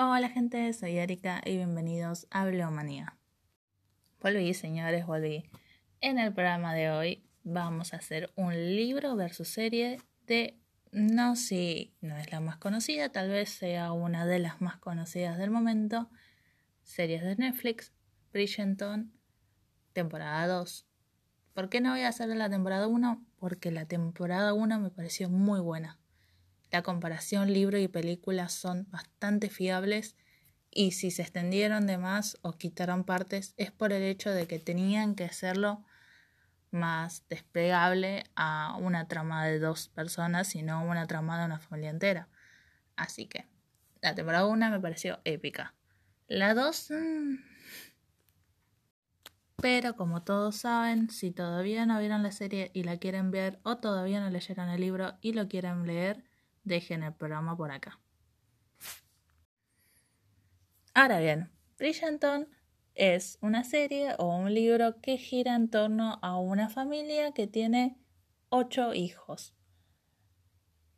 Hola gente, soy Erika y bienvenidos a Bleomanía. Volví, señores, volví. En el programa de hoy vamos a hacer un libro versus serie de, no si no es la más conocida, tal vez sea una de las más conocidas del momento, series de Netflix, Bridgerton, temporada 2. ¿Por qué no voy a hacer la temporada 1? Porque la temporada 1 me pareció muy buena. La comparación libro y película son bastante fiables y si se extendieron de más o quitaron partes es por el hecho de que tenían que hacerlo más desplegable a una trama de dos personas y no una trama de una familia entera. Así que la temporada 1 me pareció épica. La 2... Mm, pero como todos saben, si todavía no vieron la serie y la quieren ver o todavía no leyeron el libro y lo quieren leer, dejen el programa por acá. Ahora bien, Bridgerton es una serie o un libro que gira en torno a una familia que tiene ocho hijos.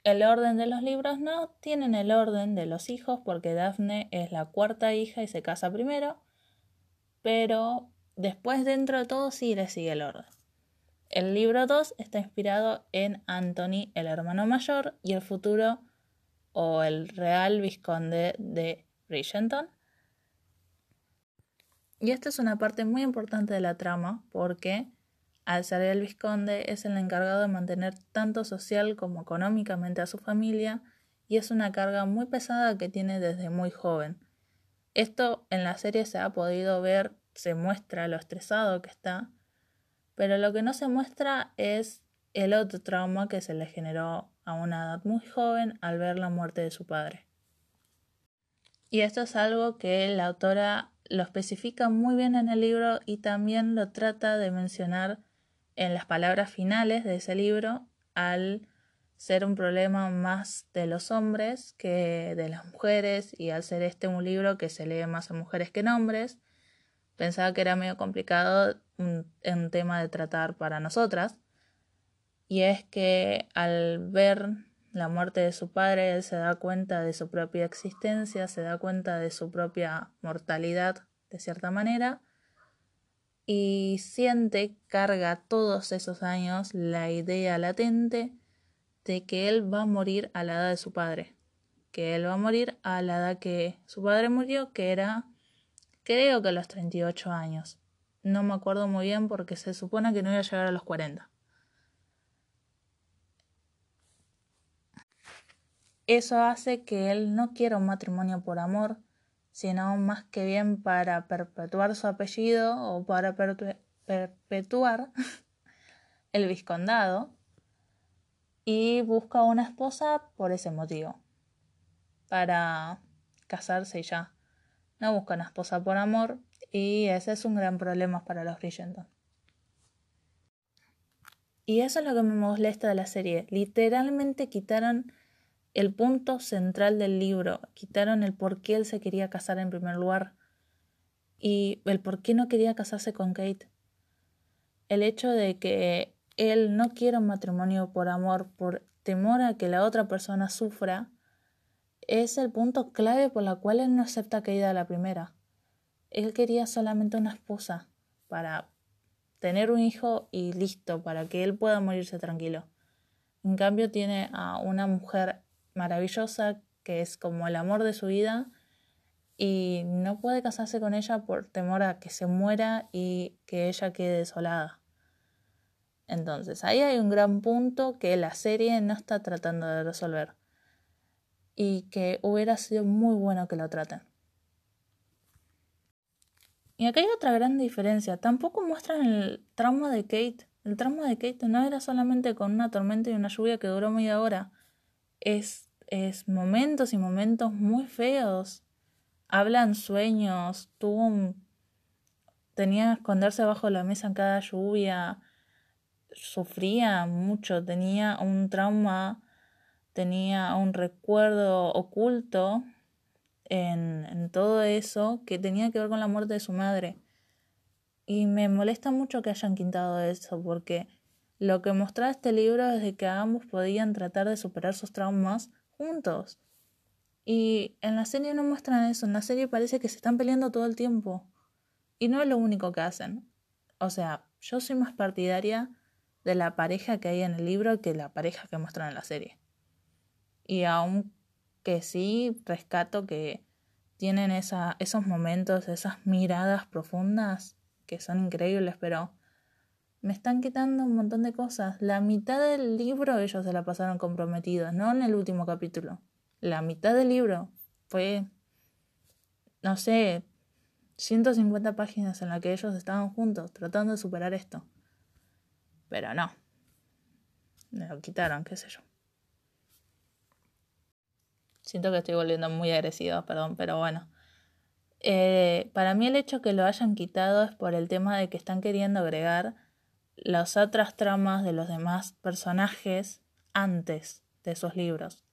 El orden de los libros no tienen el orden de los hijos porque Daphne es la cuarta hija y se casa primero, pero después dentro de todo sí le sigue el orden. El libro 2 está inspirado en Anthony, el hermano mayor, y el futuro o el real visconde de Bridgerton. Y esta es una parte muy importante de la trama porque al ser el visconde es el encargado de mantener tanto social como económicamente a su familia y es una carga muy pesada que tiene desde muy joven. Esto en la serie se ha podido ver, se muestra lo estresado que está pero lo que no se muestra es el otro trauma que se le generó a una edad muy joven al ver la muerte de su padre. Y esto es algo que la autora lo especifica muy bien en el libro y también lo trata de mencionar en las palabras finales de ese libro al ser un problema más de los hombres que de las mujeres y al ser este un libro que se lee más a mujeres que en hombres, pensaba que era medio complicado un, tema de tratar para nosotras. Y es que al ver la muerte de su padre, él se da cuenta de su propia existencia, se da cuenta de su propia mortalidad, de cierta manera, y siente, carga todos esos años la idea latente de que él va a morir a la edad de su padre, que él va a morir a la edad que su padre murió, que era, creo que a los 38 años. No me acuerdo muy bien porque se supone que no iba a llegar a los 40. Eso hace que él no quiera un matrimonio por amor, sino más que bien para perpetuar su apellido o para perpetuar el viscondado y busca una esposa por ese motivo, para casarse y ya. No busca una esposa por amor, y ese es un gran problema para los Bridgerton. Y eso es lo que me molesta de la serie. Literalmente quitaron el punto central del libro, quitaron el por qué él se quería casar en primer lugar y el por qué no quería casarse con Kate. El hecho de que él no quiera un matrimonio por amor, por temor a que la otra persona sufra, es el punto clave por la cual él no acepta a Kate a la primera. Él quería solamente una esposa para tener un hijo y listo, para que él pueda morirse tranquilo. En cambio tiene a una mujer maravillosa que es como el amor de su vida y no puede casarse con ella por temor a que se muera y que ella quede desolada. Entonces, ahí hay un gran punto que la serie no está tratando de resolver y que hubiera sido muy bueno que lo traten. Y acá hay otra gran diferencia. Tampoco muestran el trauma de Kate. El trauma de Kate no era solamente con una tormenta y una lluvia que duró media hora. Es, es momentos y momentos muy feos. Hablan sueños. Tuvo tenía que esconderse bajo la mesa en cada lluvia. Sufría mucho. Tenía un trauma. Tenía un recuerdo oculto en, todo eso que tenía que ver con la muerte de su madre. Y me molesta mucho que hayan quitado eso, porque lo que mostraba este libro es de que ambos podían tratar de superar sus traumas juntos. Y en la serie no muestran eso, en la serie parece que se están peleando todo el tiempo. Y no es lo único que hacen. O sea, yo soy más partidaria de la pareja que hay en el libro que la pareja que muestran en la serie. Y aunque sí rescato que tienen esa, esos momentos, esas miradas profundas que son increíbles, pero me están quitando un montón de cosas. La mitad del libro ellos se la pasaron comprometidos, no en el último capítulo. La mitad del libro fue, no sé, 150 páginas en las que ellos estaban juntos tratando de superar esto. Pero no. Me lo quitaron, qué sé yo. Siento que estoy volviendo muy agresiva, perdón, pero bueno. Eh, para mí el hecho que lo hayan quitado es por el tema de que están queriendo agregar las otras tramas de los demás personajes antes de esos libros.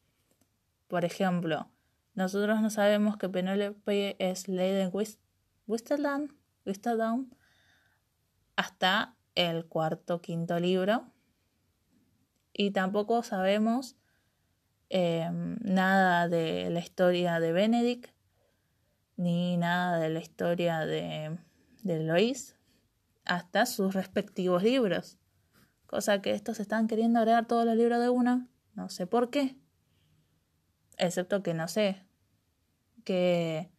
Por ejemplo, nosotros no sabemos que Penelope es Lady Whistledown, hasta el cuarto quinto libro y tampoco sabemos em, nada de la historia de Benedict ni nada de la historia de, de Lois hasta sus respectivos libros. Cosa que estos están queriendo agregar todos los libros de una. No sé por qué. Excepto que no sé. Que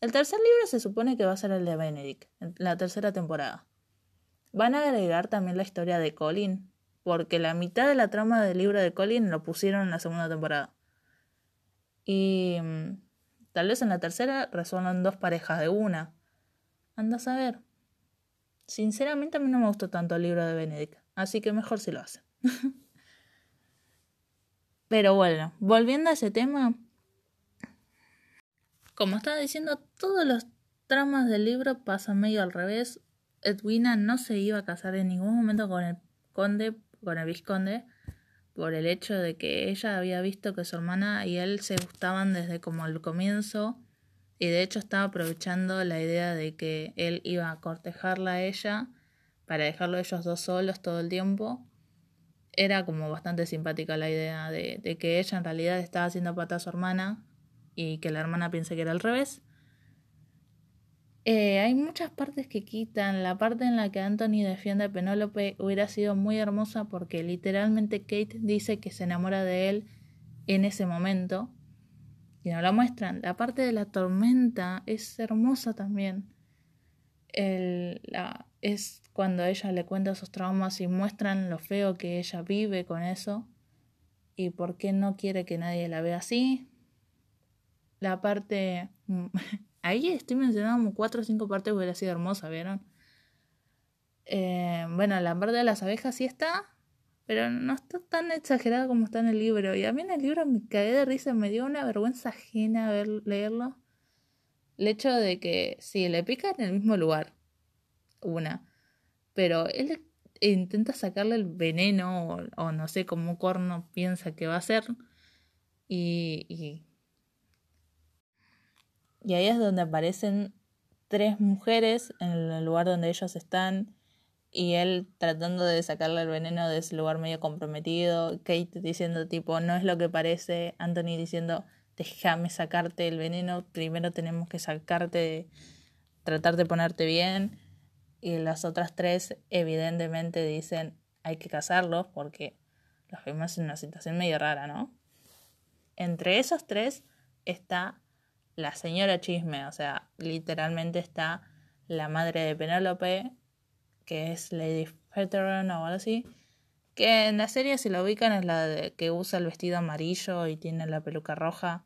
el tercer libro se supone que va a ser el de Benedict, la tercera temporada. Van a agregar también la historia de Colin, porque la mitad de la trama del libro de Colin lo pusieron en la segunda temporada. Y mm, tal vez en la tercera resuelvan dos parejas de una. Anda a saber. Sinceramente a mí no me gustó tanto el libro de Benedict, así que mejor si lo hacen. Pero bueno, volviendo a ese tema, como estaba diciendo, todos los tramas del libro pasan medio al revés. Edwina no se iba a casar en ningún momento con el conde, con el vizconde, por el hecho de que ella había visto que su hermana y él se gustaban desde como el comienzo y de hecho estaba aprovechando la idea de que él iba a cortejarla a ella para dejarlo ellos dos solos todo el tiempo. Era como bastante simpática la idea de, de que ella en realidad estaba haciendo pata a su hermana y que la hermana piense que era al revés. Eh, hay muchas partes que quitan. La parte en la que Anthony defiende a Penélope hubiera sido muy hermosa porque literalmente Kate dice que se enamora de él en ese momento y no la muestran. La parte de la tormenta es hermosa también. es cuando ella le cuenta sus traumas y muestran lo feo que ella vive con eso y por qué no quiere que nadie la vea así. La parte... Ahí estoy mencionando cuatro o cinco partes hubiera sido hermosa, ¿vieron? Eh, bueno, la parte de las abejas sí está, pero no está tan exagerada como está en el libro. Y a mí en el libro me caí de risa, me dio una vergüenza ajena ver, leerlo. El hecho de que sí, le pica en el mismo lugar, una, pero él intenta sacarle el veneno o, no sé cómo corno piensa que va a y, y, y ahí es donde aparecen tres mujeres en el lugar donde ellos están y él tratando de sacarle el veneno de ese lugar medio comprometido, Kate diciendo tipo, no es lo que parece, Anthony diciendo, déjame sacarte el veneno, primero tenemos que sacarte, tratar de ponerte bien, y las otras tres evidentemente dicen, hay que casarlos porque los vemos en una situación medio rara, ¿no? Entre esos tres está la señora Chisme, o sea, literalmente está la madre de Penélope, que es Lady Veteran o algo así, que en la serie si la ubican es la de, que usa el vestido amarillo y tiene la peluca roja.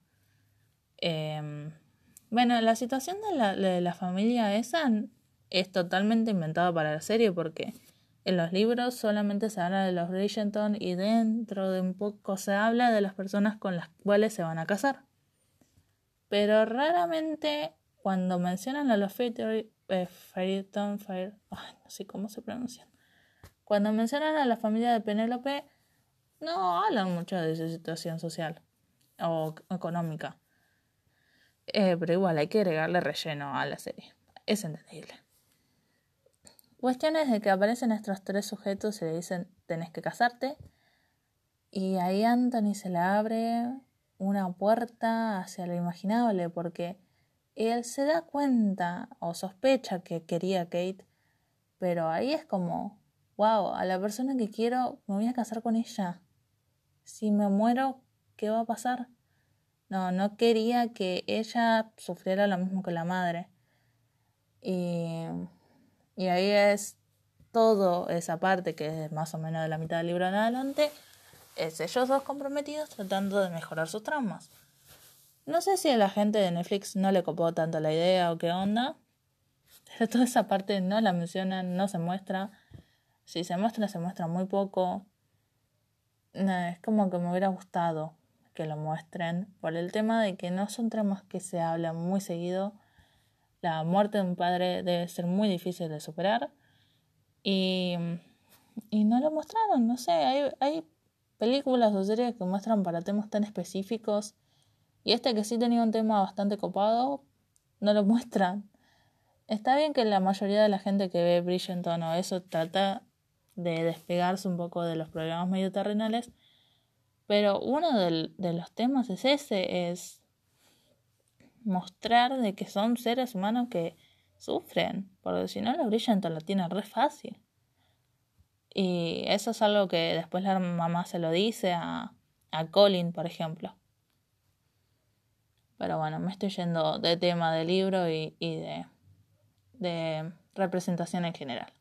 Em, bueno, la situación de la, de la familia esa es totalmente inventada para la serie porque en los libros solamente se habla de los Bridgerton y dentro de un poco se habla de las personas con las cuales se van a casar. Pero raramente cuando mencionan a los eh, Fireton, Fire, no sé cómo se pronuncian. Cuando mencionan a la familia de Penélope, no hablan mucho de su situación social o económica. Eh, pero igual hay que agregarle relleno a la serie. Es entendible. Cuestiones de que aparecen estos tres sujetos y le dicen tenés que casarte. Y ahí Anthony se la abre una puerta hacia lo imaginable porque él se da cuenta o sospecha que quería Kate, pero ahí es como, wow, a la persona que quiero me voy a casar con ella. Si me muero, ¿qué va a pasar? No, no quería que ella sufriera lo mismo que la madre. Y, y ahí es todo esa parte que es más o menos de la mitad del libro en adelante, es ellos dos comprometidos tratando de mejorar sus traumas. No sé si a la gente de Netflix no le copó tanto la idea o qué onda, pero toda esa parte no la mencionan, no se muestra. Si se muestra, se muestra muy poco. es como que me hubiera gustado que lo muestren por el tema de que no son tramas que se hablan muy seguido. La muerte de un padre debe ser muy difícil de superar y, y no lo mostraron, no sé, hay, hay películas o series que muestran para temas tan específicos y este que sí tenía un tema bastante copado, no lo muestran. Está bien que la mayoría de la gente que ve Bridgerton o eso trata de despegarse un poco de los problemas medio terrenales, pero uno de los temas es ese, es mostrar de que son seres humanos que sufren, porque si no la Bridgerton la tiene re fácil. Y eso es algo que después la mamá se lo dice a, a Colin, por ejemplo. Pero bueno, me estoy yendo de tema del libro y, y de, de representación en general.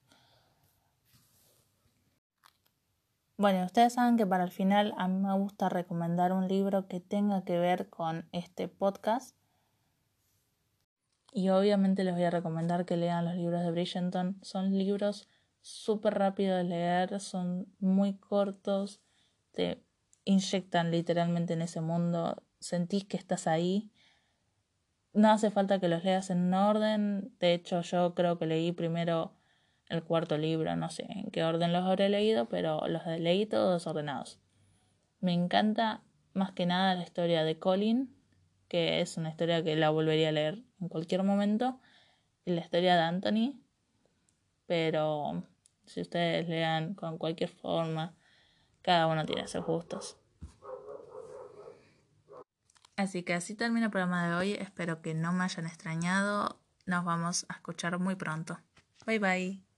Bueno, ustedes saben que para el final a mí me gusta recomendar un libro que tenga que ver con este podcast y obviamente les voy a recomendar que lean los libros de Bridgerton. Son libros súper rápidos de leer, son muy cortos, te inyectan literalmente en ese mundo, sentís que estás ahí. No hace falta que los leas en orden. De hecho, yo creo que leí primero el cuarto libro, no sé en qué orden los habré leído, pero los leí todos ordenados. Me encanta más que nada la historia de Colin, que es una historia que la volvería a leer en cualquier momento, y la historia de Anthony, pero si ustedes lean con cualquier forma, cada uno tiene sus gustos. Así que así termina el programa de hoy, espero que no me hayan extrañado, nos vamos a escuchar muy pronto. Bye bye.